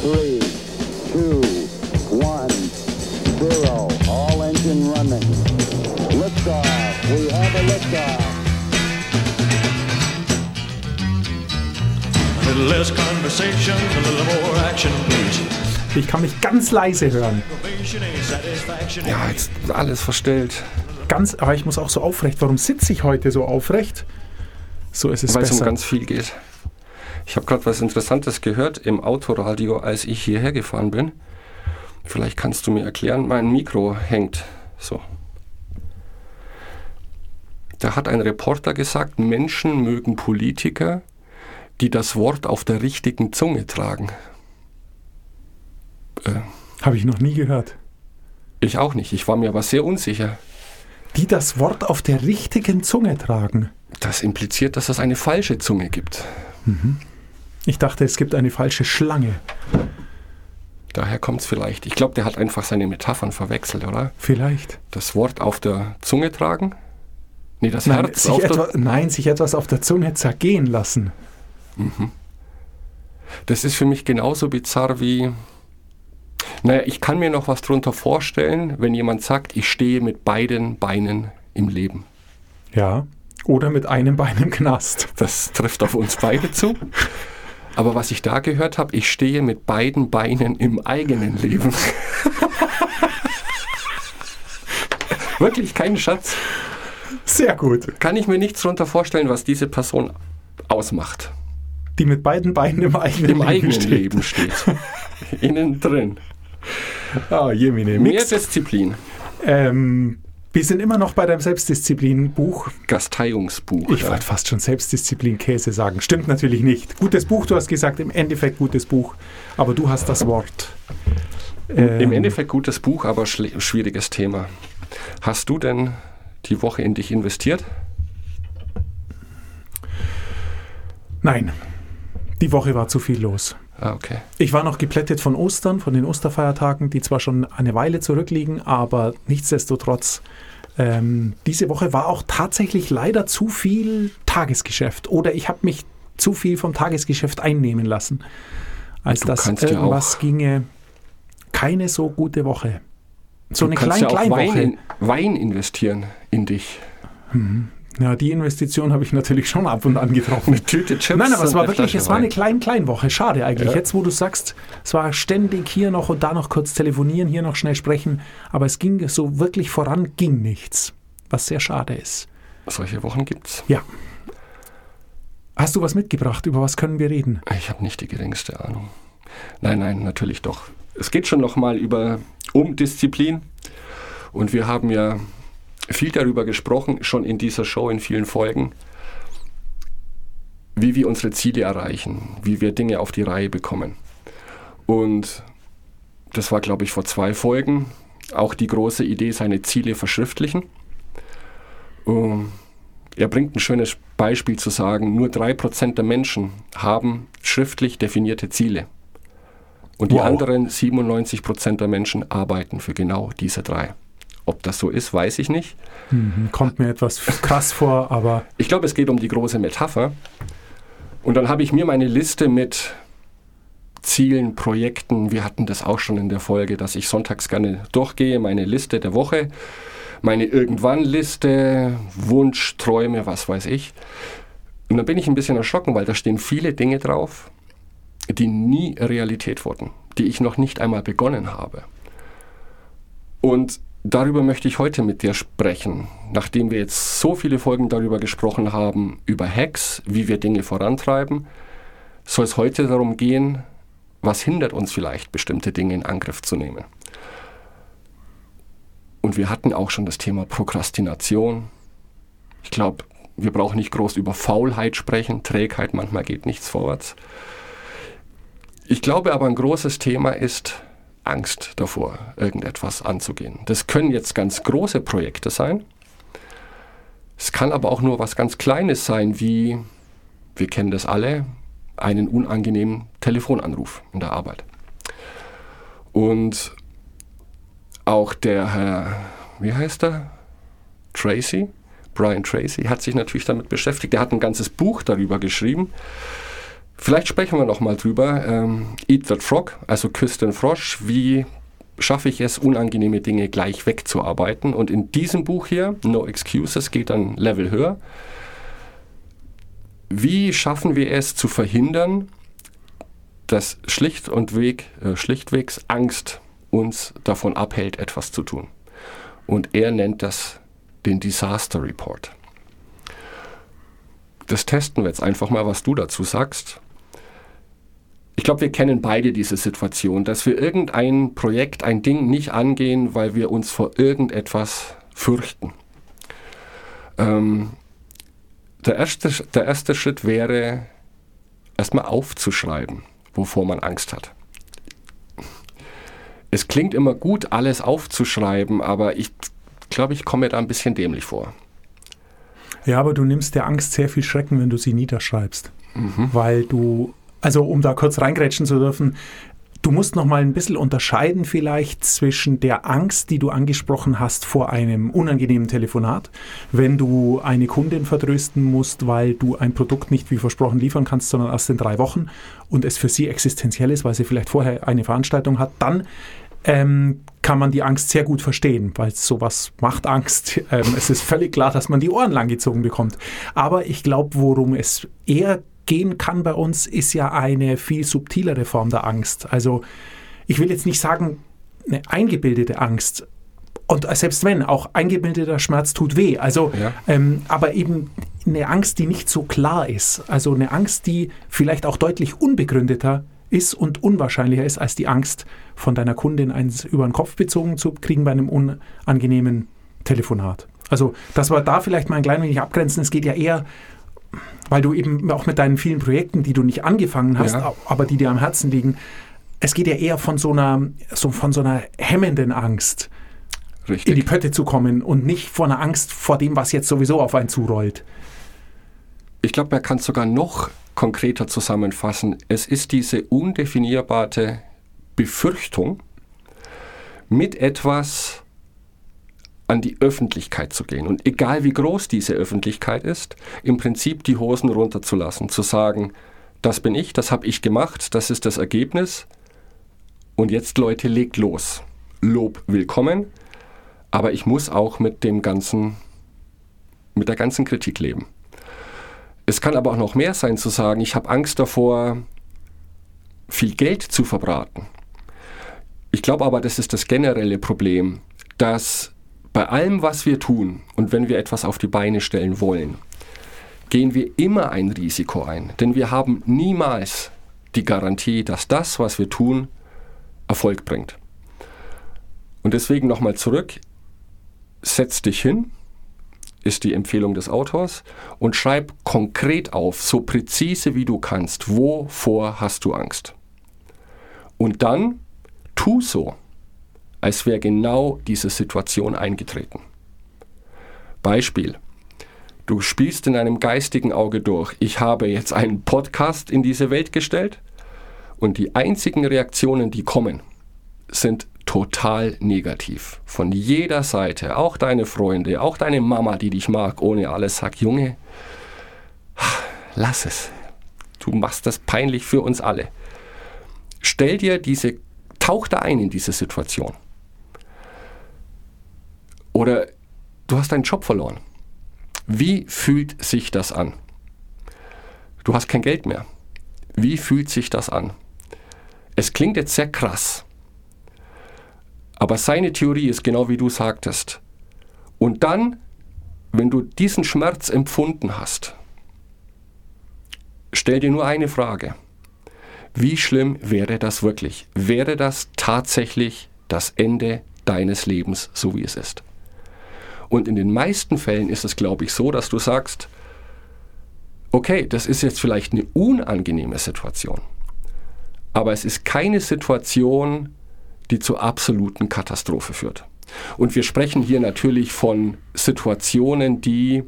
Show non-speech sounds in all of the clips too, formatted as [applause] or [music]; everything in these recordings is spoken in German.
three, two, one, zero. All engine running. Liftoff. We have a liftoff. A little less conversation, a little more action, please. Ich kann mich ganz leise hören. Ja, jetzt alles verstellt. Ganz, aber ich muss auch so aufrecht. Warum sitze ich heute so aufrecht? So ist es Weil es um besser. ganz viel geht. Ich habe gerade was Interessantes gehört im Autoradio, als ich hierher gefahren bin. Vielleicht kannst du mir erklären, mein Mikro hängt so. Da hat ein Reporter gesagt, Menschen mögen Politiker, die das Wort auf der richtigen Zunge tragen. Äh, Habe ich noch nie gehört. ich auch nicht. Ich war mir aber sehr unsicher. Die das Wort auf der richtigen Zunge tragen. Das impliziert, dass es eine falsche Zunge gibt. Ich dachte, es gibt eine falsche Schlange. Daher kommt es vielleicht. Ich glaube, der hat einfach seine Metaphern verwechselt, oder? Vielleicht. Das Wort auf der Zunge tragen? Nee, das Nein Herz sich, auf etwa, der... nein, sich etwas auf der Zunge zergehen lassen. Das ist für mich genauso bizarr wie... Naja, ich kann mir noch was drunter vorstellen, wenn jemand sagt, ich stehe mit beiden Beinen im Leben. Ja. Oder mit einem Bein im Knast. Das trifft auf uns beide zu. Aber was ich da gehört habe, ich stehe mit beiden Beinen im eigenen Leben. [laughs] Wirklich kein Schatz. Sehr gut. Kann ich mir nichts drunter vorstellen, was diese Person ausmacht. Die mit beiden Beinen im eigenen, Im Leben eigenen steht. Leben steht. [laughs] Innen drin. Ah, Jemine. Mehr. Disziplin. Ähm, wir sind immer noch bei deinem Selbstdisziplin-Buch. Gasteiungsbuch. Ich wollte fast schon Selbstdisziplin-Käse sagen. Stimmt natürlich nicht. Gutes Buch, du hast gesagt, im Endeffekt gutes Buch. Aber du hast das Wort. Im Ähm, Endeffekt gutes Buch, aber schwieriges Thema. Hast du denn die Woche in dich investiert? Nein. Die Woche war zu viel los. Ah, okay. Ich war noch geplättet von Ostern, von den Osterfeiertagen, die zwar schon eine Weile zurückliegen, aber nichtsdestotrotz, ähm, diese Woche war auch tatsächlich leider zu viel Tagesgeschäft. Oder ich habe mich zu viel vom Tagesgeschäft einnehmen lassen. Als dass kannst ja irgendwas ginge. Keine so gute Woche. So du eine kannst ja auch Klein-Klein-Woche. Wein, in, Wein investieren in dich. Ja, die Investition habe ich natürlich schon ab und an getroffen. Eine Tüte Chips. Nein, aber es war eine wirklich, es war eine Wein. Klein-Klein-Woche. Schade eigentlich. Ja. Jetzt, wo du sagst, es war ständig hier noch und da noch kurz telefonieren, hier noch schnell sprechen, aber es ging so wirklich voran, ging nichts. Was sehr schade ist. Solche Wochen gibt's. Ja. Hast du was mitgebracht? Über was können wir reden? Ich habe nicht die geringste Ahnung. Nein, nein, natürlich doch. Es geht schon nochmal über um Disziplin. Und wir haben ja viel darüber gesprochen, schon in dieser Show, in vielen Folgen, wie wir unsere Ziele erreichen, wie wir Dinge auf die Reihe bekommen. Und das war, glaube ich, vor zwei Folgen auch die große Idee, seine Ziele verschriftlichen. Um, er bringt ein schönes Beispiel zu sagen, nur 3% der Menschen haben schriftlich definierte Ziele. Und die Wow. anderen 97% der Menschen arbeiten für genau diese drei. Ob das so ist, weiß ich nicht. Mhm, kommt mir etwas krass vor, aber Ich glaube, es geht um die große Metapher. Und dann habe ich mir meine Liste mit Zielen, Projekten, wir hatten das auch schon in der Folge, dass ich sonntags gerne durchgehe, meine Liste der Woche, meine Irgendwann-Liste, Wunsch, Träume, was weiß ich. Und dann bin ich ein bisschen erschrocken, weil da stehen viele Dinge drauf, die nie Realität wurden, die ich noch nicht einmal begonnen habe. Und darüber möchte ich heute mit dir sprechen, nachdem wir jetzt so viele Folgen darüber gesprochen haben, über Hacks, wie wir Dinge vorantreiben, soll es heute darum gehen, was hindert uns vielleicht, bestimmte Dinge in Angriff zu nehmen. Und wir hatten auch schon das Thema Prokrastination. Ich glaube, wir brauchen nicht groß über Faulheit sprechen, Trägheit, manchmal geht nichts vorwärts. Ich glaube aber, ein großes Thema ist Angst davor, irgendetwas anzugehen. Das können jetzt ganz große Projekte sein. Es kann aber auch nur was ganz Kleines sein, wie, wir kennen das alle, einen unangenehmen Telefonanruf in der Arbeit. Und auch der Herr, wie heißt er? Tracy, Brian Tracy, hat sich natürlich damit beschäftigt. Er hat ein ganzes Buch darüber geschrieben, Vielleicht sprechen wir noch mal drüber. Ähm, Eat the Frog, also küsst den Frosch. Wie schaffe ich es, unangenehme Dinge gleich wegzuarbeiten? Und in diesem Buch hier, No Excuses, geht dann Level höher. Wie schaffen wir es zu verhindern, dass schlicht und weg, äh, schlichtwegs Angst uns davon abhält, etwas zu tun? Und er nennt das den Disaster Report. Das testen wir jetzt einfach mal, was du dazu sagst. Ich glaube, wir kennen beide diese Situation, dass wir irgendein Projekt, ein Ding nicht angehen, weil wir uns vor irgendetwas fürchten. Ähm, der, erste, der erste Schritt wäre, erstmal aufzuschreiben, wovor man Angst hat. Es klingt immer gut, alles aufzuschreiben, aber ich glaube, ich komme mir da ein bisschen dämlich vor. Ja, aber du nimmst der Angst sehr viel Schrecken, wenn du sie niederschreibst. Mhm. Weil du also um da kurz reingrätschen zu dürfen, Du musst noch mal ein bisschen unterscheiden vielleicht zwischen der Angst, die du angesprochen hast vor einem unangenehmen Telefonat, wenn du eine Kundin vertrösten musst, weil du ein Produkt nicht wie versprochen liefern kannst, sondern erst in drei Wochen und es für sie existenziell ist, weil sie vielleicht vorher eine Veranstaltung hat, dann ähm, kann man die Angst sehr gut verstehen, weil sowas macht Angst. Ähm, es ist völlig klar, dass man die Ohren langgezogen bekommt. Aber ich glaube, worum es eher gehen kann bei uns, ist ja eine viel subtilere Form der Angst. Also ich will jetzt nicht sagen, eine eingebildete Angst. Und selbst wenn, auch eingebildeter Schmerz tut weh. Also, ja. ähm, aber eben eine Angst, die nicht so klar ist. Also eine Angst, die vielleicht auch deutlich unbegründeter ist und unwahrscheinlicher ist als die Angst, von deiner Kundin eins über den Kopf bezogen zu kriegen bei einem unangenehmen Telefonat. Also, dass wir da vielleicht mal ein klein wenig abgrenzen. Es geht ja eher weil du eben auch mit deinen vielen Projekten, die du nicht angefangen hast, ja. aber die dir am Herzen liegen, es geht ja eher von so einer, so von so einer hemmenden Angst, Richtig. in die Pötte zu kommen und nicht von einer Angst vor dem, was jetzt sowieso auf einen zurollt. Ich glaube, man kann es sogar noch konkreter zusammenfassen. Es ist diese undefinierbare Befürchtung, mit etwas an die Öffentlichkeit zu gehen. Und egal wie groß diese Öffentlichkeit ist, im Prinzip die Hosen runterzulassen, zu sagen, das bin ich, das habe ich gemacht, das ist das Ergebnis. Und jetzt, Leute, legt los. Lob willkommen, aber ich muss auch mit dem ganzen, mit der ganzen Kritik leben. Es kann aber auch noch mehr sein zu sagen, ich habe Angst davor, viel Geld zu verbraten. Ich glaube aber, das ist das generelle Problem, dass bei allem, was wir tun und wenn wir etwas auf die Beine stellen wollen, gehen wir immer ein Risiko ein. Denn wir haben niemals die Garantie, dass das, was wir tun, Erfolg bringt. Und deswegen nochmal zurück, setz dich hin, ist die Empfehlung des Autors, und schreib konkret auf, so präzise wie du kannst, wovor hast du Angst. Und dann tu so als wäre genau diese Situation eingetreten. Beispiel. Du spielst in einem geistigen Auge durch. Ich habe jetzt einen Podcast in diese Welt gestellt und die einzigen Reaktionen, die kommen, sind total negativ. Von jeder Seite, auch deine Freunde, auch deine Mama, die dich mag, ohne alles sagt, Junge, lass es. Du machst das peinlich für uns alle. Stell dir diese, tauch da ein in diese Situation. Oder du hast deinen Job verloren. Wie fühlt sich das an? Du hast kein Geld mehr. Wie fühlt sich das an? Es klingt jetzt sehr krass, aber seine Theorie ist genau wie du sagtest. Und dann, wenn du diesen Schmerz empfunden hast, stell dir nur eine Frage. Wie schlimm wäre das wirklich? Wäre das tatsächlich das Ende deines Lebens, so wie es ist? Und in den meisten Fällen ist es, glaube ich, so, dass du sagst, okay, das ist jetzt vielleicht eine unangenehme Situation, aber es ist keine Situation, die zur absoluten Katastrophe führt. Und wir sprechen hier natürlich von Situationen, die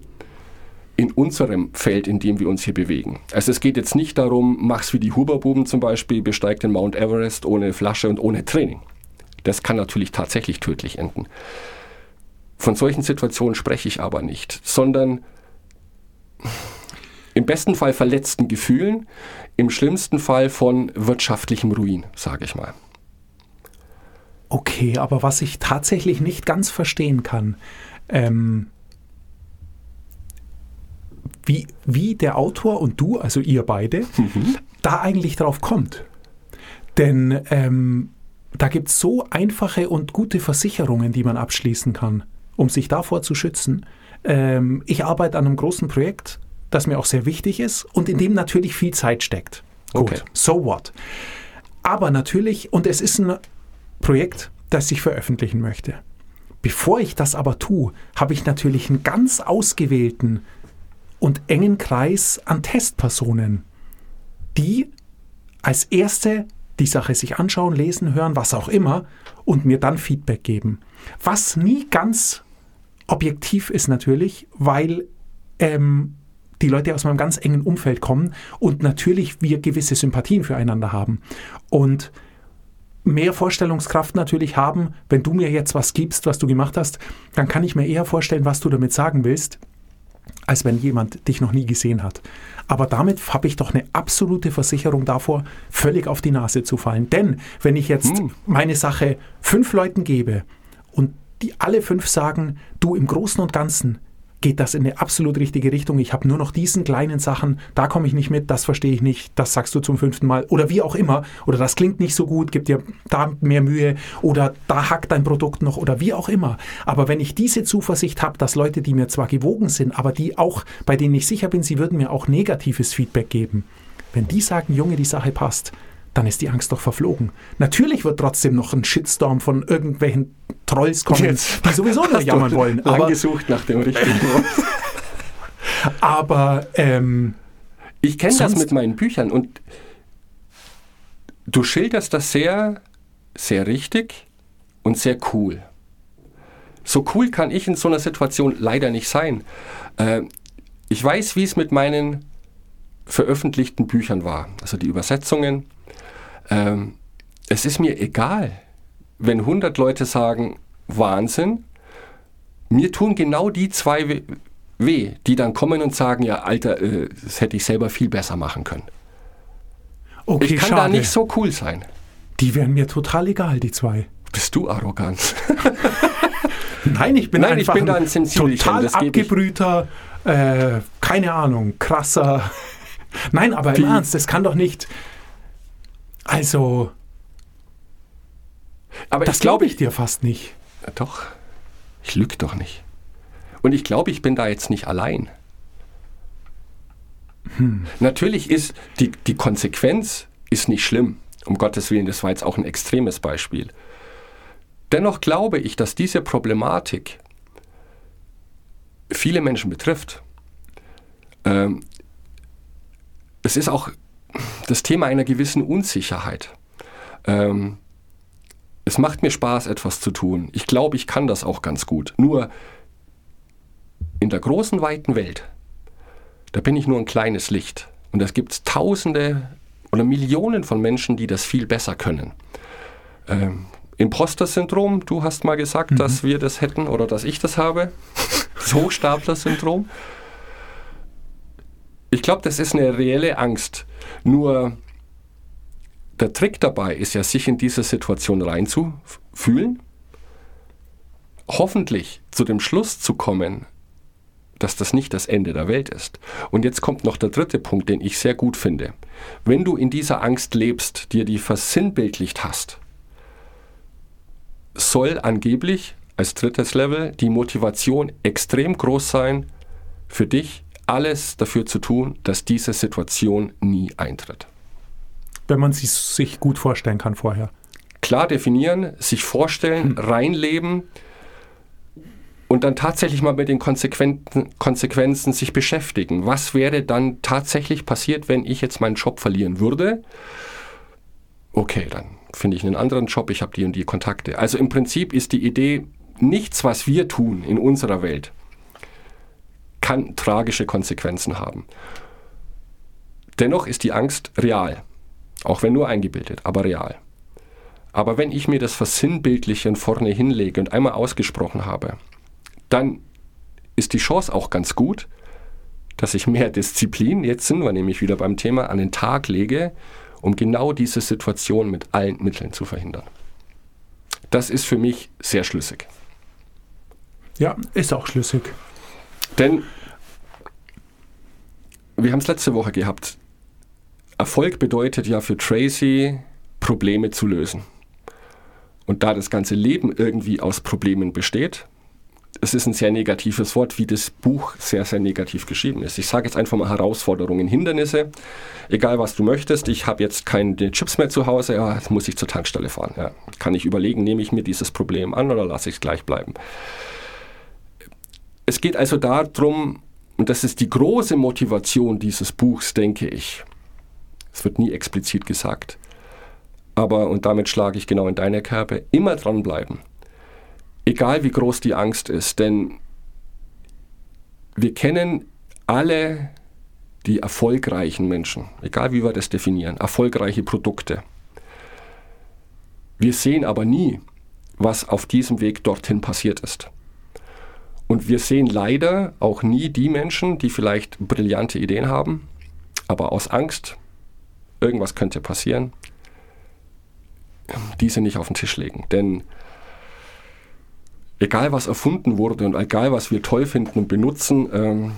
in unserem Feld, in dem wir uns hier bewegen. Also es geht jetzt nicht darum, mach's wie die Huberbuben zum Beispiel, besteigt den Mount Everest ohne Flasche und ohne Training. Das kann natürlich tatsächlich tödlich enden. Von solchen Situationen spreche ich aber nicht, sondern im besten Fall verletzten Gefühlen, im schlimmsten Fall von wirtschaftlichem Ruin, sage ich mal. Okay, aber was ich tatsächlich nicht ganz verstehen kann, ähm, wie, wie der Autor und du, also ihr beide, [laughs] da eigentlich drauf kommt. Denn ähm, da gibt es so einfache und gute Versicherungen, die man abschließen kann, um sich davor zu schützen. Ähm, ich arbeite an einem großen Projekt, das mir auch sehr wichtig ist und in dem natürlich viel Zeit steckt. Gut, Okay. so what. Aber natürlich, und es ist ein Projekt, das ich veröffentlichen möchte. Bevor ich das aber tue, habe ich natürlich einen ganz ausgewählten und engen Kreis an Testpersonen, die als erste die Sache sich anschauen, lesen, hören, was auch immer und mir dann Feedback geben. Was nie ganz objektiv ist natürlich, weil ähm, die Leute aus meinem ganz engen Umfeld kommen und natürlich wir gewisse Sympathien füreinander haben. Und mehr Vorstellungskraft natürlich haben, wenn du mir jetzt was gibst, was du gemacht hast, dann kann ich mir eher vorstellen, was du damit sagen willst, als wenn jemand dich noch nie gesehen hat. Aber damit habe ich doch eine absolute Versicherung davor, völlig auf die Nase zu fallen. Denn wenn ich jetzt Hm. meine Sache fünf Leuten gebe und die alle fünf sagen, du im Großen und Ganzen geht das in eine absolut richtige Richtung. Ich habe nur noch diesen kleinen Sachen, da komme ich nicht mit, das verstehe ich nicht, das sagst du zum fünften Mal oder wie auch immer. Oder das klingt nicht so gut, gib dir da mehr Mühe oder da hackt dein Produkt noch oder wie auch immer. Aber wenn ich diese Zuversicht habe, dass Leute, die mir zwar gewogen sind, aber die auch, bei denen ich sicher bin, sie würden mir auch negatives Feedback geben, wenn die sagen, Junge, die Sache passt, dann ist die Angst doch verflogen. Natürlich wird trotzdem noch ein Shitstorm von irgendwelchen Trolls kommen, Jetzt die sowieso nur jammern wollen. Aber, Angesucht nach dem richtigen [laughs] Wort. aber ähm, Ich kenne das mit meinen Büchern und du schilderst das sehr, sehr richtig und sehr cool. So cool kann ich in so einer Situation leider nicht sein. Äh, ich weiß, wie es mit meinen veröffentlichten Büchern war, also die Übersetzungen. Ähm, es ist mir egal, wenn 100 Leute sagen, Wahnsinn, mir tun genau die zwei we- weh, die dann kommen und sagen, ja, Alter, äh, das hätte ich selber viel besser machen können. okay, ich kann schade. da nicht so cool sein. Die wären mir total egal, die zwei. Bist du arrogant? [laughs] Nein, ich bin Nein, ich einfach bin da ein Sensibelchen, total ich. abgebrühter, äh, keine Ahnung, krasser. [laughs] Nein, aber im Wie- Ernst, das kann doch nicht. Also, Aber das glaube ich dir fast nicht. Ja, Doch, ich lüge doch nicht. Und ich glaube, ich bin da jetzt nicht allein. Natürlich ist die, die Konsequenz ist nicht schlimm. Um Gottes Willen, das war jetzt auch ein extremes Beispiel. Dennoch glaube ich, dass diese Problematik viele Menschen betrifft. Ähm, es ist auch das Thema einer gewissen Unsicherheit. Ähm, es macht mir Spaß, etwas zu tun. Ich glaube, ich kann das auch ganz gut. Nur in der großen, weiten Welt, da bin ich nur ein kleines Licht. Und es gibt Tausende oder Millionen von Menschen, die das viel besser können. Ähm, Imposter-Syndrom, du hast mal gesagt, dass wir das hätten oder dass ich das habe. Das [laughs] Hochstapler-Syndrom. Ich glaube, das ist eine reelle Angst. Nur der Trick dabei ist ja, sich in diese Situation reinzufühlen, hoffentlich zu dem Schluss zu kommen, dass das nicht das Ende der Welt ist. Und jetzt kommt noch der dritte Punkt, den ich sehr gut finde. Wenn du in dieser Angst lebst, dir die versinnbildlicht hast, soll angeblich als drittes Level die Motivation extrem groß sein, für dich alles dafür zu tun, dass diese Situation nie eintritt. Wenn man sie sich gut vorstellen kann vorher. klar definieren, sich vorstellen, reinleben und dann tatsächlich mal mit den Konsequenzen, Konsequenzen sich beschäftigen. Was wäre dann tatsächlich passiert, wenn ich jetzt meinen Job verlieren würde? Okay, dann finde ich einen anderen Job, ich habe die und die Kontakte. Also im Prinzip ist die Idee, nichts, was wir tun in unserer Welt, kann tragische Konsequenzen haben. Dennoch ist die Angst real, auch wenn nur eingebildet, aber real. Aber wenn ich mir das versinnbildliche und vorne hinlege und einmal ausgesprochen habe, dann ist die Chance auch ganz gut, dass ich mehr [laughs] Disziplin, jetzt sind wir nämlich wieder beim Thema, an den Tag lege, um genau diese Situation mit allen Mitteln zu verhindern. Das ist für mich sehr schlüssig. Ja, ist auch schlüssig. Denn wir haben es letzte Woche gehabt. Erfolg bedeutet ja für Tracy, Probleme zu lösen. Und da das ganze Leben irgendwie aus Problemen besteht, es ist ein sehr negatives Wort, wie das Buch sehr, sehr negativ geschrieben ist. Ich sage jetzt einfach mal Herausforderungen, Hindernisse. Egal was du möchtest, ich habe jetzt keine Chips mehr zu Hause, ja, jetzt muss ich zur Tankstelle fahren. Ja. Kann ich überlegen, nehme ich mir dieses Problem an oder lasse ich es gleich bleiben. Es geht also darum, und das ist die große Motivation dieses Buchs, denke ich. Es wird nie explizit gesagt. Aber, und damit schlage ich genau in deine Kerbe, immer dranbleiben egal wie groß die Angst ist, denn wir kennen alle die erfolgreichen Menschen, egal wie wir das definieren, erfolgreiche Produkte. Wir sehen aber nie, was auf diesem Weg dorthin passiert ist. Und wir sehen leider auch nie die Menschen, die vielleicht brillante Ideen haben, aber aus Angst, irgendwas könnte passieren, diese nicht auf den Tisch legen. Denn egal was erfunden wurde und egal was wir toll finden und benutzen, ähm,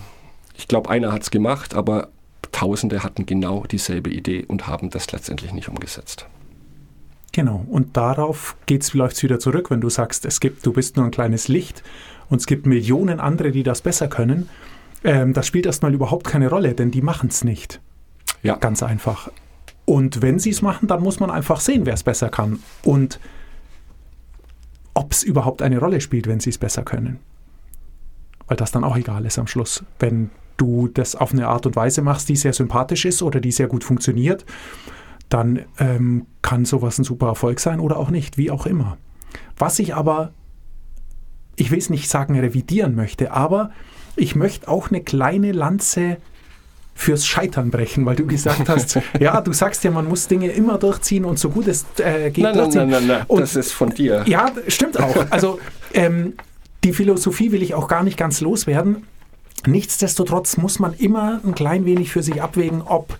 ich glaube, einer hat es gemacht, aber Tausende hatten genau dieselbe Idee und haben das letztendlich nicht umgesetzt. Genau, und darauf läuft es wieder zurück, wenn du sagst, es gibt, du bist nur ein kleines Licht und es gibt Millionen andere, die das besser können. Ähm, das spielt erstmal überhaupt keine Rolle, denn die machen es nicht. Ja. Ganz einfach. Und wenn sie es machen, dann muss man einfach sehen, wer es besser kann. Und ob es überhaupt eine Rolle spielt, wenn sie es besser können. Weil das dann auch egal ist am Schluss. Wenn du das auf eine Art und Weise machst, die sehr sympathisch ist oder die sehr gut funktioniert, dann ähm, kann sowas ein super Erfolg sein oder auch nicht, wie auch immer. Was ich aber, ich will es nicht sagen revidieren möchte, aber ich möchte auch eine kleine Lanze fürs Scheitern brechen, weil du gesagt hast, [laughs] ja, du sagst ja, man muss Dinge immer durchziehen und so gut es äh, geht nein, durchziehen. Nein, nein, nein, nein, das ist von dir. Ja, stimmt auch. Also [laughs] ähm, die Philosophie will ich auch gar nicht ganz loswerden. Nichtsdestotrotz muss man immer ein klein wenig für sich abwägen, ob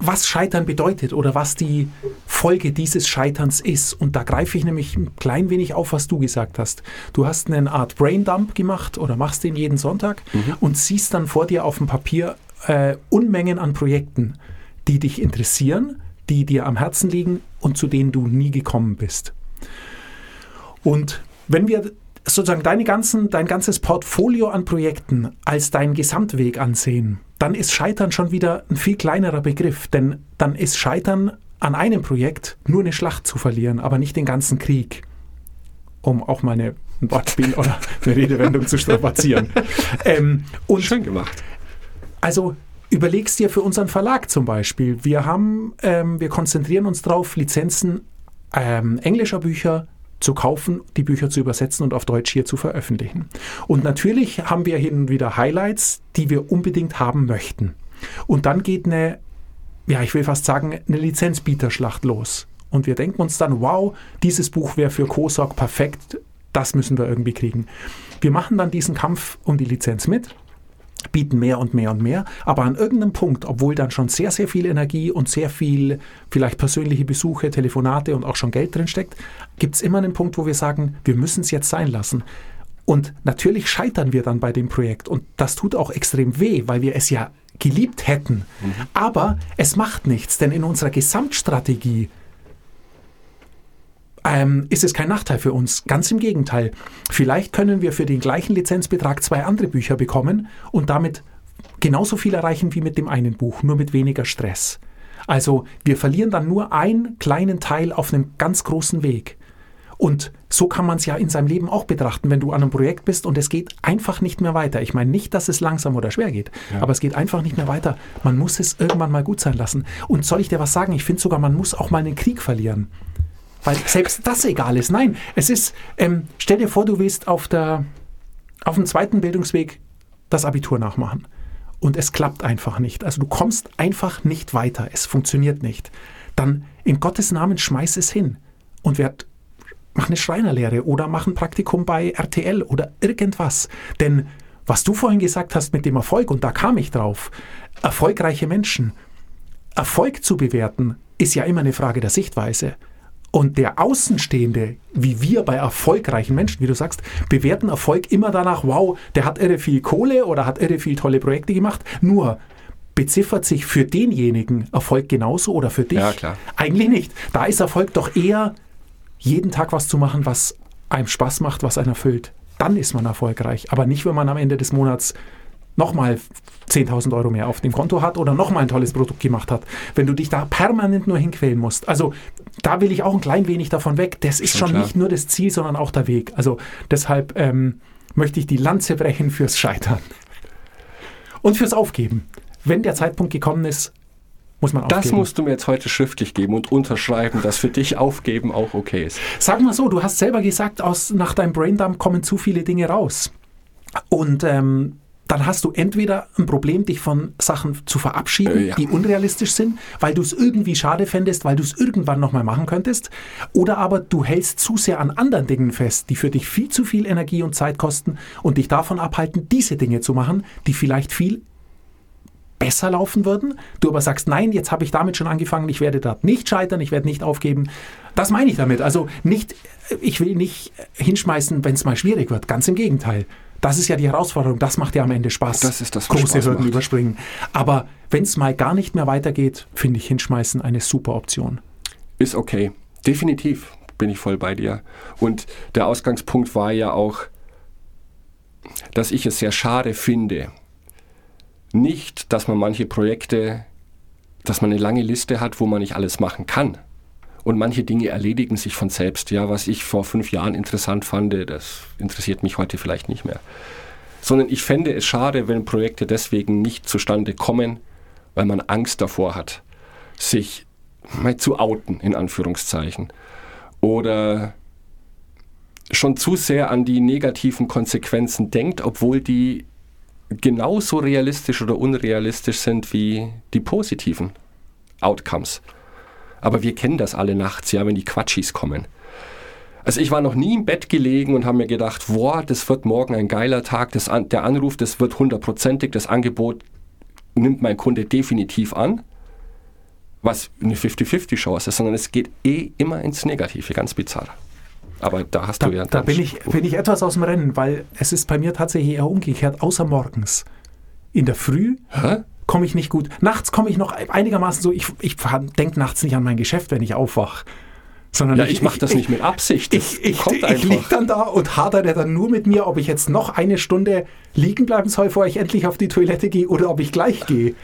was Scheitern bedeutet oder was die Folge dieses Scheiterns ist. Und da greife ich nämlich ein klein wenig auf, was du gesagt hast. Du hast eine Art Braindump gemacht oder machst den jeden Sonntag mhm. und siehst dann vor dir auf dem Papier äh, Unmengen an Projekten, die dich interessieren, die dir am Herzen liegen und zu denen du nie gekommen bist. Und wenn wir sozusagen deine ganzen, dein ganzes Portfolio an Projekten als deinen Gesamtweg ansehen, dann ist Scheitern schon wieder ein viel kleinerer Begriff, denn dann ist Scheitern an einem Projekt nur eine Schlacht zu verlieren, aber nicht den ganzen Krieg. Um auch mal eine, ein Wortspiel oder eine Redewendung zu strapazieren. [laughs] Ähm, Schön gemacht. Also überlegst dir für unseren Verlag zum Beispiel. Wir haben, ähm, wir konzentrieren uns darauf, Lizenzen ähm, englischer Bücher zu kaufen, die Bücher zu übersetzen und auf Deutsch hier zu veröffentlichen. Und natürlich haben wir hin und wieder Highlights, die wir unbedingt haben möchten. Und dann geht eine, ja, ich will fast sagen, eine Lizenzbieterschlacht los. Und wir denken uns dann, wow, dieses Buch wäre für COSOC perfekt, das müssen wir irgendwie kriegen. Wir machen dann diesen Kampf um die Lizenz mit bieten mehr und mehr und mehr. Aber an irgendeinem Punkt, obwohl dann schon sehr, sehr viel Energie und sehr viel vielleicht persönliche Besuche, Telefonate und auch schon Geld drin steckt, gibt es immer einen Punkt, wo wir sagen, wir müssen es jetzt sein lassen. Und natürlich scheitern wir dann bei dem Projekt. Und das tut auch extrem weh, weil wir es ja geliebt hätten. Mhm. Aber es macht nichts, denn in unserer Gesamtstrategie ähm, ist es kein Nachteil für uns. Ganz im Gegenteil. Vielleicht können wir für den gleichen Lizenzbetrag zwei andere Bücher bekommen und damit genauso viel erreichen wie mit dem einen Buch, nur mit weniger Stress. Also wir verlieren dann nur einen kleinen Teil auf einem ganz großen Weg. Und so kann man es ja in seinem Leben auch betrachten, wenn du an einem Projekt bist und es geht einfach nicht mehr weiter. Ich meine nicht, dass es langsam oder schwer geht, ja. aber es geht einfach nicht mehr weiter. Man muss es irgendwann mal gut sein lassen. Und soll ich dir was sagen? Ich finde sogar, man muss auch mal einen Krieg verlieren weil selbst das egal ist. Nein, es ist, ähm, stell dir vor, du willst auf, der, auf dem zweiten Bildungsweg das Abitur nachmachen und es klappt einfach nicht. Also du kommst einfach nicht weiter, es funktioniert nicht. Dann in Gottes Namen schmeiß es hin und werd, mach eine Schreinerlehre oder mach ein Praktikum bei RTL oder irgendwas. Denn Was du vorhin gesagt hast mit dem Erfolg, und da kam ich drauf, erfolgreiche Menschen. Erfolg zu bewerten, ist ja immer eine Frage der Sichtweise. Und der Außenstehende, wie wir bei erfolgreichen Menschen, wie du sagst, bewerten Erfolg immer danach, wow, der hat irre viel Kohle oder hat irre viel tolle Projekte gemacht. Nur beziffert sich für denjenigen Erfolg genauso oder für dich? Ja, klar. Eigentlich nicht. Da ist Erfolg doch eher, jeden Tag was zu machen, was einem Spaß macht, was einen erfüllt. Dann ist man erfolgreich. Aber nicht, wenn man am Ende des Monats nochmal 10.000 Euro mehr auf dem Konto hat oder nochmal ein tolles Produkt gemacht hat. Wenn du dich da permanent nur hinquälen musst. Also da will ich auch ein klein wenig davon weg. Das ist schon, klar. nicht nur das Ziel, sondern auch der Weg. Also deshalb ähm, möchte ich die Lanze brechen fürs Scheitern. Und fürs Aufgeben. Wenn der Zeitpunkt gekommen ist, muss man aufgeben. Das musst du mir jetzt heute schriftlich geben und unterschreiben, dass für dich Aufgeben auch okay ist. Sag mal so, du hast selber gesagt, aus, nach deinem Braindump kommen zu viele Dinge raus. Und ähm, dann hast du entweder ein Problem, dich von Sachen zu verabschieden, Äh, ja. die unrealistisch sind, weil du es irgendwie schade fändest, weil du es irgendwann nochmal machen könntest. Oder aber du hältst zu sehr an anderen Dingen fest, die für dich viel zu viel Energie und Zeit kosten und dich davon abhalten, diese Dinge zu machen, die vielleicht viel besser laufen würden. Du aber sagst, nein, jetzt habe ich damit schon angefangen, ich werde dort nicht scheitern, ich werde nicht aufgeben. Das meine ich damit. Also nicht, ich will nicht hinschmeißen, wenn es mal schwierig wird. Ganz im Gegenteil. Das ist ja die Herausforderung. Das macht ja am Ende Spaß. Das ist das, was Große Spaß Hürden macht. überspringen. Aber wenn es mal gar nicht mehr weitergeht, finde ich hinschmeißen eine super Option. Ist okay. Definitiv bin ich voll bei dir. Und der Ausgangspunkt war ja auch, dass ich es sehr schade finde, nicht, dass man manche Projekte, dass man eine lange Liste hat, wo man nicht alles machen kann. Und manche Dinge erledigen sich von selbst. Ja, was ich vor fünf Jahren interessant fand, das interessiert mich heute vielleicht nicht mehr. Sondern ich fände es schade, wenn Projekte deswegen nicht zustande kommen, weil man Angst davor hat, sich mal zu outen, in Anführungszeichen. Oder schon zu sehr an die negativen Konsequenzen denkt, obwohl die genauso realistisch oder unrealistisch sind wie die positiven Outcomes. Aber wir kennen das alle nachts, ja, wenn die Quatschis kommen. Also ich war noch nie im Bett gelegen und habe mir gedacht, boah, das wird morgen ein geiler Tag, das der Anruf, das wird hundertprozentig, das Angebot nimmt mein Kunde definitiv an, was eine 50-50-Chance ist, sondern es geht eh immer ins Negative, ganz bizarr. Aber da hast Da, du ja... da bin, ich, bin ich etwas aus dem Rennen, weil es ist bei mir tatsächlich eher umgekehrt, außer morgens. In der Früh Hä? Komme ich nicht gut. Nachts komme ich noch einigermaßen so, ich, ich denke nachts nicht an mein Geschäft, wenn ich aufwache. Sondern Ja, ich mache das nicht mit Absicht. Das Ich, ich, kommt ich liege dann da und hadere dann nur mit mir, ob ich jetzt noch eine Stunde liegen bleiben soll, bevor ich endlich auf die Toilette gehe oder ob ich gleich gehe.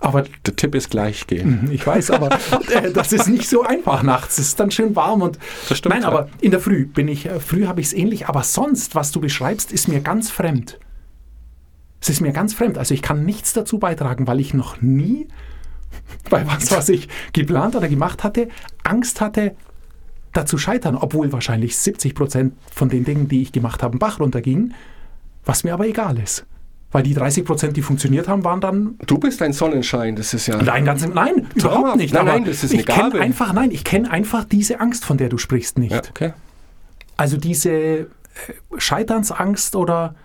Aber Der Tipp ist gleich gehen. ich weiß, aber äh, das ist nicht so einfach nachts. Es ist dann schön warm und Das stimmt, nein, ja. aber in der Früh bin ich, äh, früh habe ich es ähnlich, aber sonst, was du beschreibst, ist mir ganz fremd. Es ist mir ganz fremd. Also ich kann nichts dazu beitragen, weil ich noch nie [laughs] bei was, was ich geplant oder gemacht hatte, Angst hatte, da zu scheitern, obwohl wahrscheinlich 70 Prozent von den Dingen, die ich gemacht habe, Bach runtergingen, was mir aber egal ist. Weil die 30 Prozent, die funktioniert haben, waren dann Du bist ein Sonnenschein, das ist ja... Nein, ganz nein, überhaupt nicht. Nein, nein, das ist eine ich Gabe. einfach, nein, ich kenne einfach diese Angst, von der du sprichst, nicht. Ja, okay. Also diese äh, Scheiternsangst oder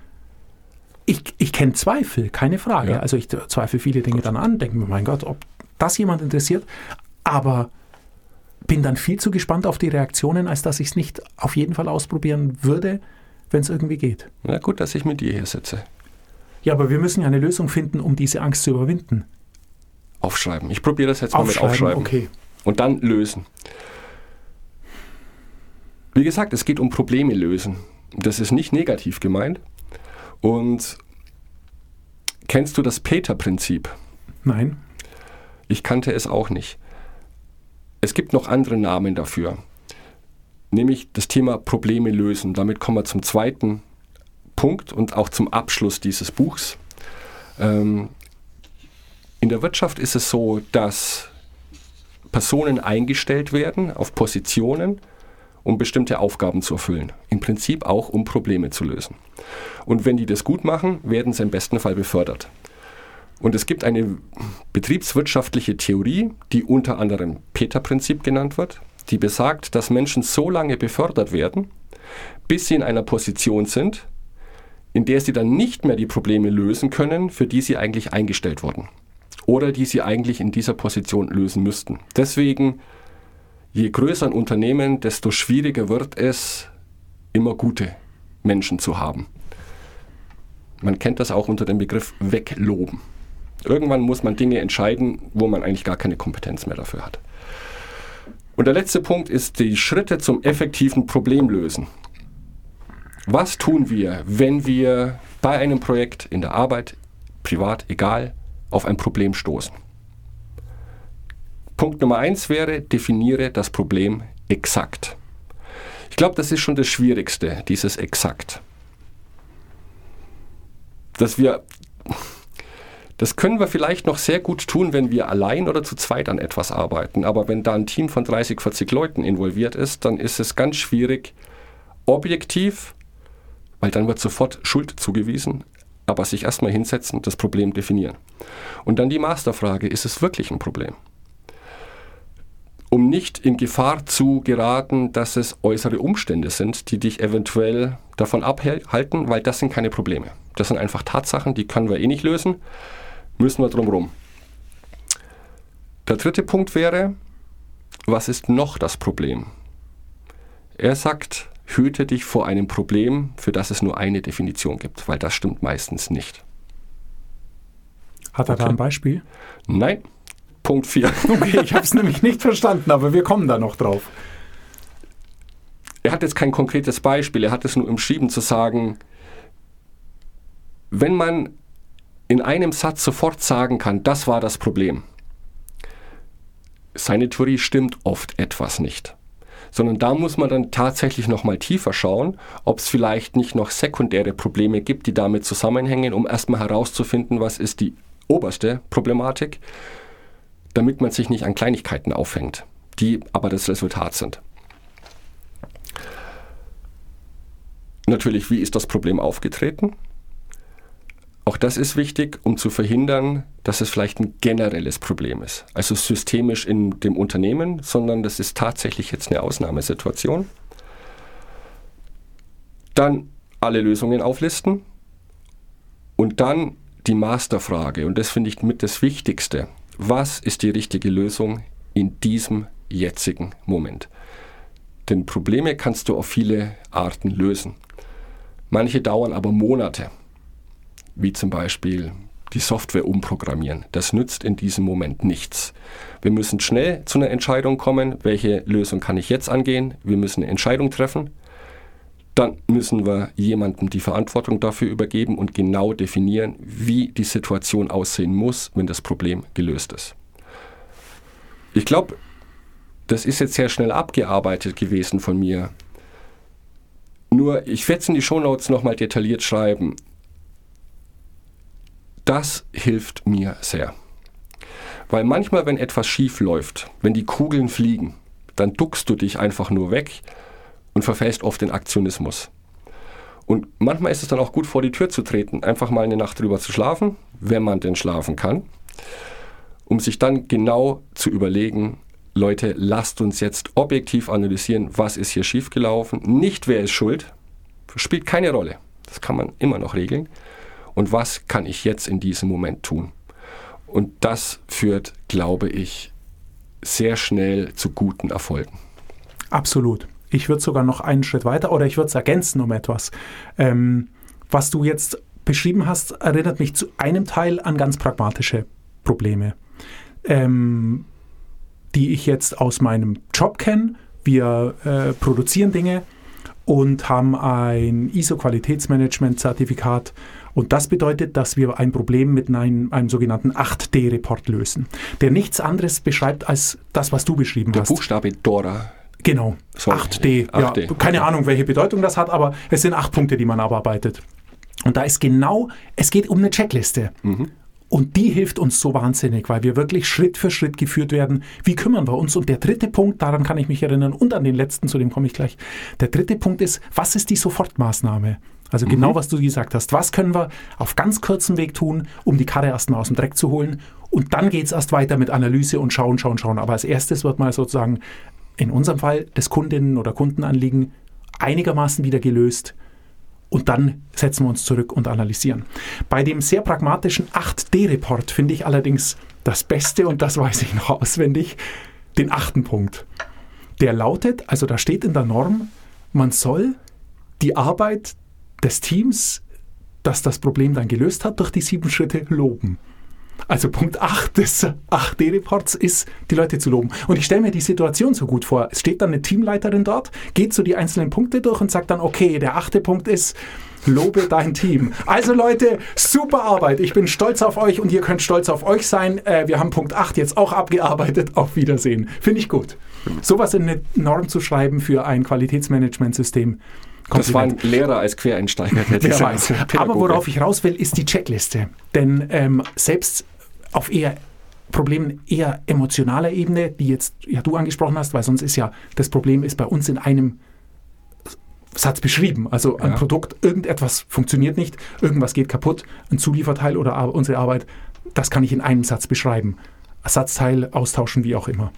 ich, ich kenne Zweifel, keine Frage. Ja. Also ich zweifle viele Dinge dann an, denke mir, mein Gott, ob das jemand interessiert, aber bin dann viel zu gespannt auf die Reaktionen, als dass ich es nicht auf jeden Fall ausprobieren würde, wenn es irgendwie geht. Na gut, dass ich mit dir hier sitze. Ja, aber wir müssen ja eine Lösung finden, um diese Angst zu überwinden. Aufschreiben. Ich probiere das jetzt mal mit Aufschreiben. okay. Und dann lösen. Wie gesagt, es geht um Probleme lösen. Das ist nicht negativ gemeint. Und kennst du das Peter-Prinzip? Nein. Ich kannte es auch nicht. Es gibt noch andere Namen dafür, nämlich das Thema Probleme lösen. Damit kommen wir zum zweiten Punkt und auch zum Abschluss dieses Buchs. Ähm, in der Wirtschaft ist es so, dass Personen eingestellt werden auf Positionen, um bestimmte Aufgaben zu erfüllen. Im Prinzip auch, um Probleme zu lösen. Und wenn die das gut machen, werden sie im besten Fall befördert. Und es gibt eine betriebswirtschaftliche Theorie, die unter anderem Peter-Prinzip genannt wird, die besagt, dass Menschen so lange befördert werden, bis sie in einer Position sind, in der sie dann nicht mehr die Probleme lösen können, für die sie eigentlich eingestellt wurden oder die sie eigentlich in dieser Position lösen müssten. Deswegen, je größer ein Unternehmen, desto schwieriger wird es, immer gute Menschen zu haben. Man kennt das auch unter dem Begriff wegloben. Irgendwann muss man Dinge entscheiden, wo man eigentlich gar keine Kompetenz mehr dafür hat. Und der letzte Punkt ist die Schritte zum effektiven Problemlösen. Was tun wir, wenn wir bei einem Projekt in der Arbeit, privat, egal, auf ein Problem stoßen? Punkt Nummer eins wäre, definiere das Problem exakt. Ich glaube, das ist schon das Schwierigste, dieses exakt. Dass wir, das können wir vielleicht noch sehr gut tun, wenn wir allein oder zu zweit an etwas arbeiten. Aber wenn da ein Team von 30, 40 Leuten involviert ist, dann ist es ganz schwierig, objektiv weil dann wird sofort Schuld zugewiesen, aber sich erstmal hinsetzen, das Problem definieren. Und dann die Masterfrage, ist es wirklich ein Problem? Um nicht in Gefahr zu geraten, dass es äußere Umstände sind, die dich eventuell davon abhalten, weil das sind keine Probleme. Das sind einfach Tatsachen, die können wir eh nicht lösen, müssen wir drum rum. Der dritte Punkt wäre, was ist noch das Problem? Er sagt, hüte dich vor einem Problem, für das es nur eine Definition gibt, weil das stimmt meistens nicht. Hat er okay. da ein Beispiel? Nein. Punkt 4. [laughs] Okay, ich habe es nämlich nicht verstanden, aber wir kommen da noch drauf. Er hat jetzt kein konkretes Beispiel, er hat es nur umschrieben zu sagen, wenn man in einem Satz sofort sagen kann, das war das Problem, seine Theorie stimmt oft etwas nicht sondern da muss man dann tatsächlich noch mal tiefer schauen, ob es vielleicht nicht noch sekundäre Probleme gibt, die damit zusammenhängen, um erstmal herauszufinden, was ist die oberste Problematik, damit man sich nicht an Kleinigkeiten aufhängt, die aber das Resultat sind. Natürlich, wie ist das Problem aufgetreten? Auch das ist wichtig, um zu verhindern, dass es vielleicht ein generelles Problem ist. Also systemisch in dem Unternehmen, sondern das ist tatsächlich jetzt eine Ausnahmesituation. Dann alle Lösungen auflisten und dann die Masterfrage. Und das finde ich mit das Wichtigste. Was ist die richtige Lösung in diesem jetzigen Moment? Denn Probleme kannst du auf viele Arten lösen. Manche dauern aber Monate wie zum Beispiel die Software umprogrammieren. Das nützt in diesem Moment nichts. Wir müssen schnell zu einer Entscheidung kommen, welche Lösung kann ich jetzt angehen. Wir müssen eine Entscheidung treffen. Dann müssen wir jemandem die Verantwortung dafür übergeben und genau definieren, wie die Situation aussehen muss, wenn das Problem gelöst ist. Ich glaube, das ist jetzt sehr schnell abgearbeitet gewesen von mir. Nur, ich werde es in die Shownotes nochmal detailliert schreiben. Das hilft mir sehr. Weil manchmal, wenn etwas schief läuft, wenn die Kugeln fliegen, dann duckst du dich einfach nur weg und verfällst oft den Aktionismus. Und manchmal ist es dann auch gut, vor die Tür zu treten, einfach mal eine Nacht drüber zu schlafen, wenn man denn schlafen kann, um sich dann genau zu überlegen, Leute, lasst uns jetzt objektiv analysieren, was ist hier schiefgelaufen, nicht wer ist schuld, spielt keine Rolle. Das kann man immer noch regeln, und was kann ich jetzt in diesem Moment tun. Und das führt, glaube ich, sehr schnell zu guten Erfolgen. Absolut. Ich würde sogar noch einen Schritt weiter oder ich würde es ergänzen um etwas. Ähm, was du jetzt beschrieben hast, erinnert mich zu einem Teil an ganz pragmatische Probleme, ähm, die ich jetzt aus meinem Job kenne. Wir äh, produzieren Dinge und haben ein ISO-Qualitätsmanagement-Zertifikat und das bedeutet, dass wir ein Problem mit einem, einem sogenannten 8D-Report lösen, der nichts anderes beschreibt als das, was du beschrieben der hast. Der Buchstabe Dora. Genau, Sorry. 8D. 8D. Ja, keine Ahnung, welche Bedeutung das hat, aber es sind acht Punkte, die man abarbeitet. Und da ist genau, es geht um eine Checkliste. Mhm. Und die hilft uns so wahnsinnig, weil wir wirklich Schritt für Schritt geführt werden. Wie kümmern wir uns? Und der dritte Punkt, daran kann ich mich erinnern, und an den letzten, zu dem komme ich gleich. Der dritte Punkt ist, was ist die Sofortmaßnahme? Also mhm. genau, was du gesagt hast. Was können wir auf ganz kurzem Weg tun, um die Karre erstmal aus dem Dreck zu holen? Und dann geht es erst weiter mit Analyse und schauen, schauen, schauen. Aber als erstes wird mal sozusagen in unserem Fall das Kundinnen- oder Kundenanliegen einigermaßen wieder gelöst. und dann setzen wir uns zurück und analysieren. Bei dem sehr pragmatischen 8D-Report finde ich allerdings das Beste, und das weiß ich noch auswendig, den achten Punkt. Der lautet, also da steht in der Norm, man soll die Arbeit des Teams, das das Problem dann gelöst hat, durch die sieben Schritte loben. Also Punkt 8 des 8D-Reports ist, die Leute zu loben. Und ich stelle mir die Situation so gut vor. Es steht dann eine Teamleiterin dort, geht so die einzelnen Punkte durch und sagt dann, okay, der achte Punkt ist, lobe dein Team. Also Leute, super Arbeit. Ich bin stolz auf euch und ihr könnt stolz auf euch sein. Äh, wir haben Punkt 8 jetzt auch abgearbeitet. Auf Wiedersehen. Finde ich gut. Sowas in eine Norm zu schreiben für ein Qualitätsmanagementsystem. Das war ein Lehrer als Quereinsteiger. Der [laughs] Wer weiß. Aber worauf ich raus will, ist die Checkliste. Denn ähm, selbst auf eher Problemen eher emotionaler Ebene, die jetzt ja du angesprochen hast, weil sonst ist ja das Problem ist bei uns in einem Satz beschrieben. Also ein ja. Produkt, irgendetwas funktioniert nicht, irgendwas geht kaputt, ein Zulieferteil oder unsere Arbeit, das kann ich in einem Satz beschreiben. Ersatzteil austauschen, wie auch immer.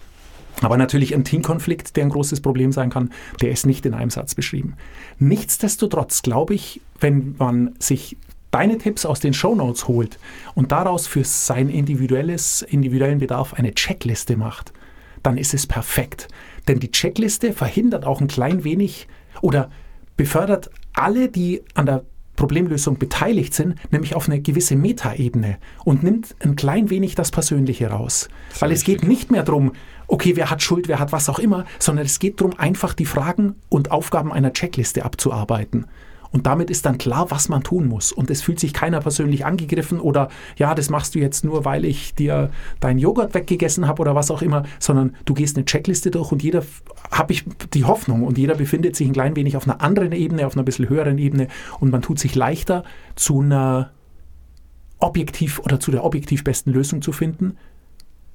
Aber natürlich ein Teamkonflikt, der ein großes Problem sein kann, der ist nicht in einem Satz beschrieben. Nichtsdestotrotz glaube ich, wenn man sich deine Tipps aus den Shownotes holt und daraus für sein individuelles, individuellen Bedarf eine Checkliste macht, dann ist es perfekt. Denn die Checkliste verhindert auch ein klein wenig oder befördert alle, die an der Problemlösung beteiligt sind, nämlich auf eine gewisse Metaebene und nimmt ein klein wenig das Persönliche raus. Weil es geht nicht mehr darum, okay, wer hat Schuld, wer hat was auch immer, sondern es geht darum, einfach die Fragen und Aufgaben einer Checkliste abzuarbeiten. Und damit ist dann klar, was man tun muss. Und es fühlt sich keiner persönlich angegriffen oder ja, das machst du jetzt nur, weil ich dir deinen Joghurt weggegessen habe oder was auch immer, sondern du gehst eine Checkliste durch und jeder, habe ich die Hoffnung, und jeder befindet sich ein klein wenig auf einer anderen Ebene, auf einer bisschen höheren Ebene und man tut sich leichter zu einer objektiv oder zu der objektiv besten Lösung zu finden,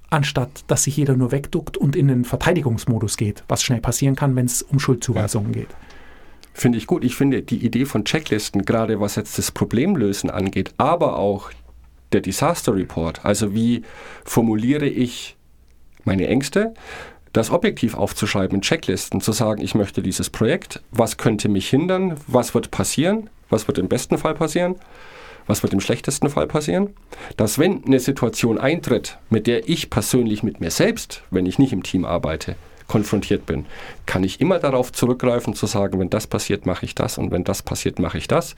anstatt dass sich jeder nur wegduckt und in den Verteidigungsmodus geht, was schnell passieren kann, wenn es um Schuldzuweisungen ja. geht. Finde ich gut. Ich finde die Idee von Checklisten, gerade was jetzt das Problemlösen angeht, aber auch der Disaster Report, also wie formuliere ich meine Ängste, das objektiv aufzuschreiben in Checklisten, zu sagen, ich möchte dieses Projekt, was könnte mich hindern, was wird passieren, was wird im besten Fall passieren, was wird im schlechtesten Fall passieren, dass wenn eine Situation eintritt, mit der ich persönlich mit mir selbst, wenn ich nicht im Team arbeite, konfrontiert bin, kann ich immer darauf zurückgreifen zu sagen, wenn das passiert, mache ich das und wenn das passiert, mache ich das.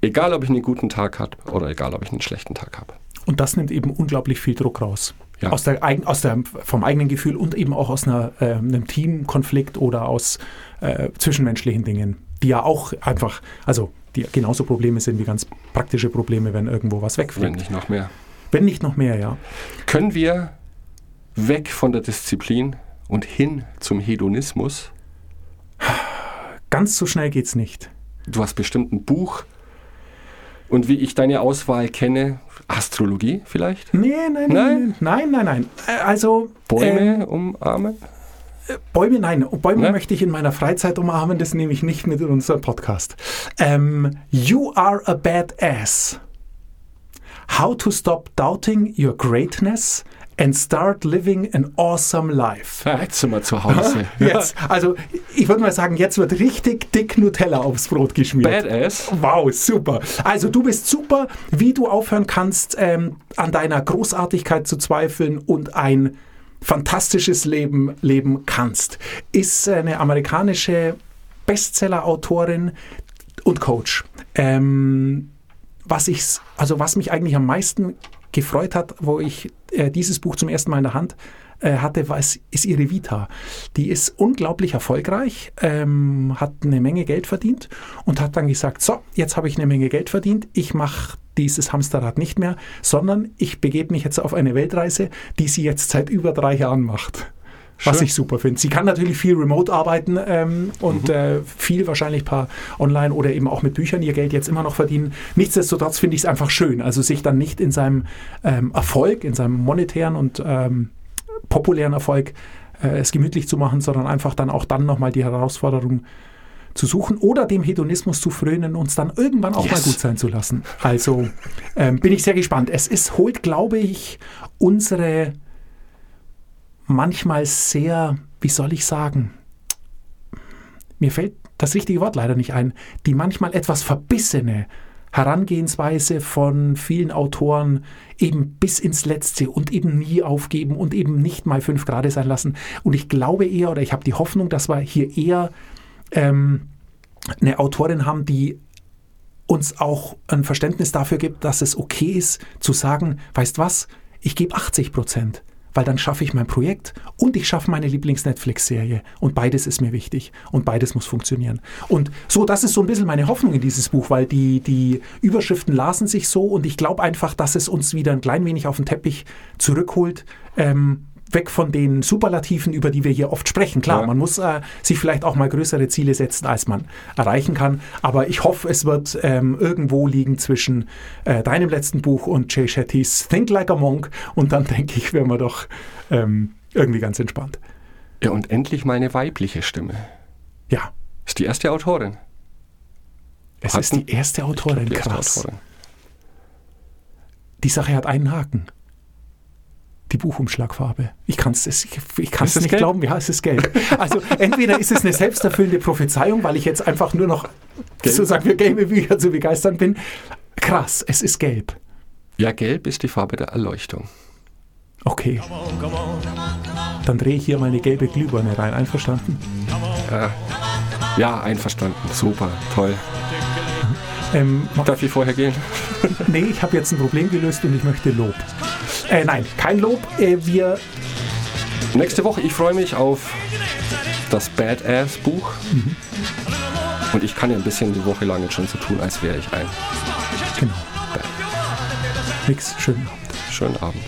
Egal, ob ich einen guten Tag habe oder egal, ob ich einen schlechten Tag habe. Und das nimmt eben unglaublich viel Druck raus. Ja. Aus der, aus der, vom eigenen Gefühl und eben auch aus einer, äh, einem Teamkonflikt oder aus äh, zwischenmenschlichen Dingen, die ja auch einfach, also die genauso Probleme sind wie ganz praktische Probleme, wenn irgendwo was wegfliegt. Wenn nicht noch mehr. Wenn nicht noch mehr, ja. Können wir weg von der Disziplin und hin zum Hedonismus? Ganz so schnell geht's nicht. Du hast bestimmt ein Buch. Und wie ich deine Auswahl kenne, Astrologie vielleicht? Nee, nein, nein, nein, nein, nein. Äh, also. Bäume äh, umarmen? Bäume, nein. Bäume ne? möchte ich in meiner Freizeit umarmen, das nehme ich nicht mit in unserem Podcast. Ähm, you are a badass. How to stop doubting your greatness and start living an awesome life. Ja, jetzt sind wir zu Hause. [laughs] jetzt, also ich würde mal sagen, jetzt wird richtig dick Nutella aufs Brot geschmiert. Badass. Wow, super. Also du bist super, wie du aufhören kannst, ähm, an deiner Großartigkeit zu zweifeln und ein fantastisches Leben leben kannst. Ist eine amerikanische Bestseller-Autorin und Coach. Ähm, was ich, also was mich eigentlich am meisten gefreut hat, wo ich äh, dieses Buch zum ersten Mal in der Hand äh, hatte, war, ist, ist ihre Vita. Die ist unglaublich erfolgreich, ähm, hat eine Menge Geld verdient und hat dann gesagt, so, jetzt habe ich eine Menge Geld verdient, ich mache dieses Hamsterrad nicht mehr, sondern ich begebe mich jetzt auf eine Weltreise, die sie jetzt seit über drei Jahren macht. Schön. Was ich super finde. Sie kann natürlich viel remote arbeiten ähm, und mhm. äh, viel wahrscheinlich paar online oder eben auch mit Büchern ihr Geld jetzt immer noch verdienen. Nichtsdestotrotz finde ich es einfach schön. Also sich dann nicht in seinem ähm, Erfolg, in seinem monetären und ähm, populären Erfolg äh, es gemütlich zu machen, sondern einfach dann auch dann nochmal die Herausforderung zu suchen oder dem Hedonismus zu frönen und es dann irgendwann auch yes. mal gut sein zu lassen. Also ähm, bin ich sehr gespannt. Es ist, holt, glaube ich, unsere manchmal sehr, wie soll ich sagen, mir fällt das richtige Wort leider nicht ein, die manchmal etwas verbissene Herangehensweise von vielen Autoren eben bis ins Letzte und eben nie aufgeben und eben nicht mal fünf Grad sein lassen. Und ich glaube eher oder ich habe die Hoffnung, dass wir hier eher ähm, eine Autorin haben, die uns auch ein Verständnis dafür gibt, dass es okay ist zu sagen, weißt was, ich gebe 80 Prozent weil dann schaffe ich mein Projekt und ich schaffe meine Lieblings-Netflix-Serie. Und beides ist mir wichtig und beides muss funktionieren. Und so, das ist so ein bisschen meine Hoffnung in dieses Buch, weil die, die Überschriften lasen sich so und ich glaube einfach, dass es uns wieder ein klein wenig auf den Teppich zurückholt. Ähm, weg von den Superlativen, über die wir hier oft sprechen. Klar, ja. man muss äh, sich vielleicht auch mal größere Ziele setzen, als man erreichen kann. Aber ich hoffe, es wird ähm, irgendwo liegen zwischen äh, deinem letzten Buch und Jay Shettys Think Like a Monk. Und dann [laughs] denke ich, wären wir doch ähm, irgendwie ganz entspannt. Ja, und endlich meine weibliche Stimme. Ja. Ist die erste Autorin. Es Hatten? ist die erste Autorin, die erste krass. Autorin. Die Sache hat einen Haken die Buchumschlagfarbe. Ich kann es ich, ich kann's nicht gelb? glauben, ja, es ist gelb. Also entweder ist es eine selbsterfüllende Prophezeiung, weil ich jetzt einfach nur noch gelb? sozusagen für gelbe Bücher zu begeistern bin. Krass, es ist gelb. Ja, gelb ist die Farbe der Erleuchtung. Okay. Dann drehe ich hier meine gelbe Glühbirne rein. Einverstanden? Ja, ja einverstanden. Super, toll. Ähm, Darf ich vorher gehen? [laughs] nee, ich habe jetzt ein Problem gelöst und ich möchte Lob. Äh, nein, kein Lob. Äh, wir. Nächste Woche, ich freue mich auf das Badass-Buch. Mhm. Und ich kann ja ein bisschen die Woche lang jetzt schon so tun, als wäre ich ein. Genau. Bad. Nix, schönen Abend. Schönen Abend.